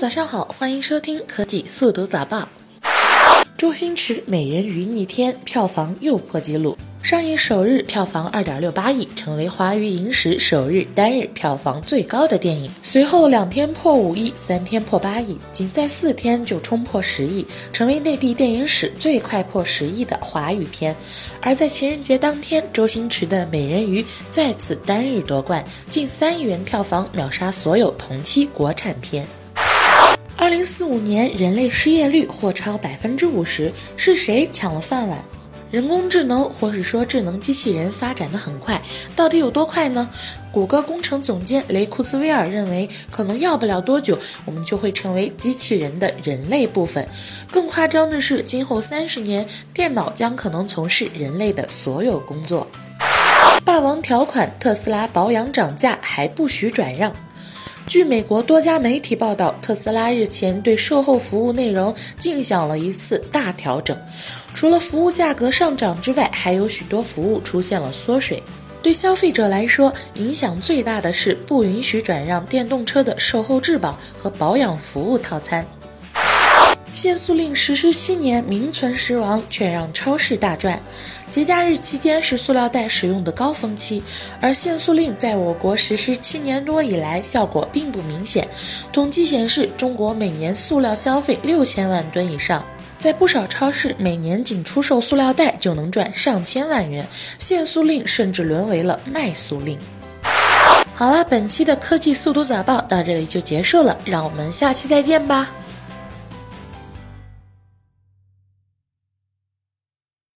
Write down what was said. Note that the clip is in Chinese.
早上好，欢迎收听科技速读早报。周星驰《美人鱼》逆天，票房又破纪录。上映首日票房二点六八亿，成为华语影史首日单日票房最高的电影。随后两天破五亿，三天破八亿，仅在四天就冲破十亿，成为内地电影史最快破十亿的华语片。而在情人节当天，周星驰的《美人鱼》再次单日夺冠，近三亿元票房秒杀所有同期国产片。二零四五年人类失业率或超百分之五十，是谁抢了饭碗？人工智能，或是说智能机器人发展的很快，到底有多快呢？谷歌工程总监雷库斯威尔认为，可能要不了多久，我们就会成为机器人的人类部分。更夸张的是，今后三十年，电脑将可能从事人类的所有工作。霸王条款：特斯拉保养涨价还不许转让。据美国多家媒体报道，特斯拉日前对售后服务内容进行了一次大调整，除了服务价格上涨之外，还有许多服务出现了缩水。对消费者来说，影响最大的是不允许转让电动车的售后质保和保养服务套餐。限塑令实施七年，名存实亡，却让超市大赚。节假日期间是塑料袋使用的高峰期，而限塑令在我国实施七年多以来，效果并不明显。统计显示，中国每年塑料消费六千万吨以上，在不少超市，每年仅出售塑料袋就能赚上千万元。限塑令甚至沦为了卖塑令。好了，本期的科技速读早报到这里就结束了，让我们下期再见吧。